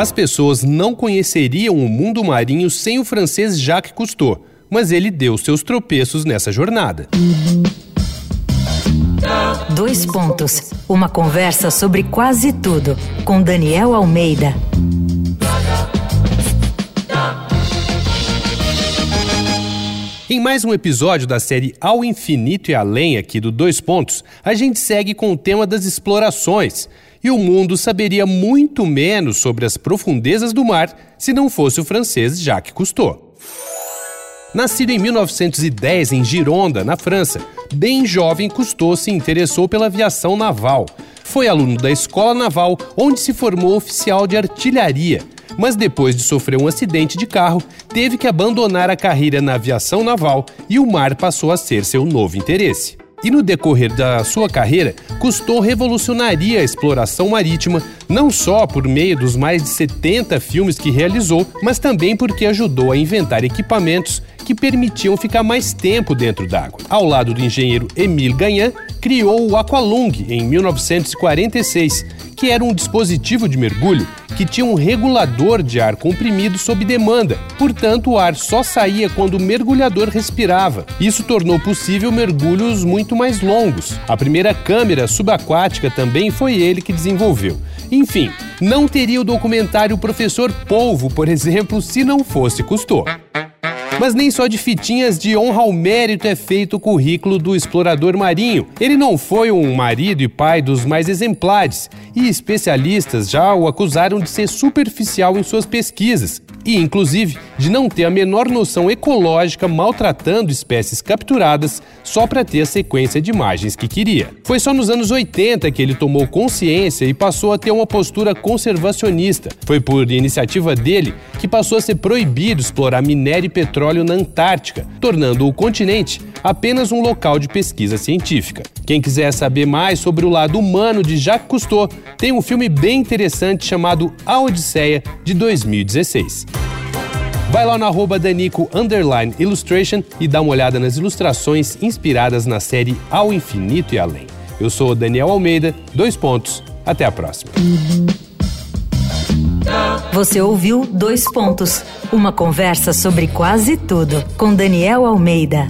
As pessoas não conheceriam o mundo marinho sem o francês Jacques Cousteau, mas ele deu seus tropeços nessa jornada. Dois pontos. Uma conversa sobre quase tudo com Daniel Almeida. Em mais um episódio da série Ao Infinito e Além aqui do Dois Pontos, a gente segue com o tema das explorações e o mundo saberia muito menos sobre as profundezas do mar se não fosse o francês Jacques Cousteau. Nascido em 1910 em Gironda, na França, bem jovem Cousteau se interessou pela aviação naval. Foi aluno da Escola Naval, onde se formou oficial de artilharia, mas depois de sofrer um acidente de carro, teve que abandonar a carreira na aviação naval e o mar passou a ser seu novo interesse. E no decorrer da sua carreira, Cousteau revolucionaria a exploração marítima, não só por meio dos mais de 70 filmes que realizou, mas também porque ajudou a inventar equipamentos que permitiam ficar mais tempo dentro d'água. Ao lado do engenheiro Émile Gagnan, criou o Aqualung em 1946, que era um dispositivo de mergulho que tinha um regulador de ar comprimido sob demanda. Portanto, o ar só saía quando o mergulhador respirava. Isso tornou possível mergulhos muito mais longos. A primeira câmera subaquática também foi ele que desenvolveu. Enfim, não teria o documentário Professor Polvo, por exemplo, se não fosse Cousteau. Mas nem só de fitinhas de honra ao mérito é feito o currículo do explorador marinho. Ele não foi um marido e pai dos mais exemplares, e especialistas já o acusaram de ser superficial em suas pesquisas e, inclusive, de não ter a menor noção ecológica maltratando espécies capturadas só para ter a sequência de imagens que queria. Foi só nos anos 80 que ele tomou consciência e passou a ter uma postura conservacionista. Foi por iniciativa dele que passou a ser proibido explorar minério e petróleo na Antártica, tornando o continente apenas um local de pesquisa científica. Quem quiser saber mais sobre o lado humano de Jacques Cousteau, tem um filme bem interessante chamado A Odisseia, de 2016. Vai lá no arroba Danico Illustration e dá uma olhada nas ilustrações inspiradas na série Ao Infinito e Além. Eu sou Daniel Almeida, dois pontos. Até a próxima. Você ouviu Dois Pontos uma conversa sobre quase tudo com Daniel Almeida.